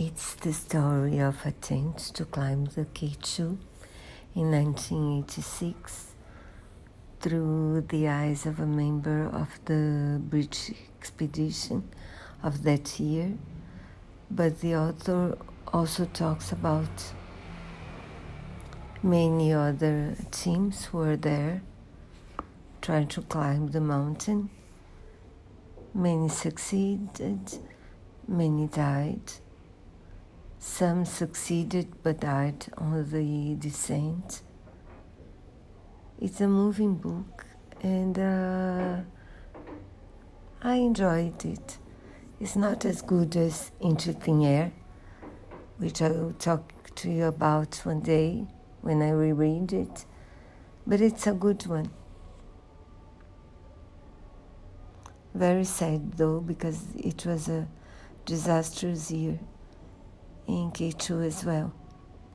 It's the story of attempt to climb the K2 in 1986 through the eyes of a member of the British expedition of that year. But the author also talks about many other teams who were there trying to climb the mountain. Many succeeded, many died. Some succeeded but died on the descent. It's a moving book and uh, I enjoyed it. It's not as good as Into Thin Air, which I will talk to you about one day when I reread it, but it's a good one. Very sad though, because it was a disastrous year in K2 as well.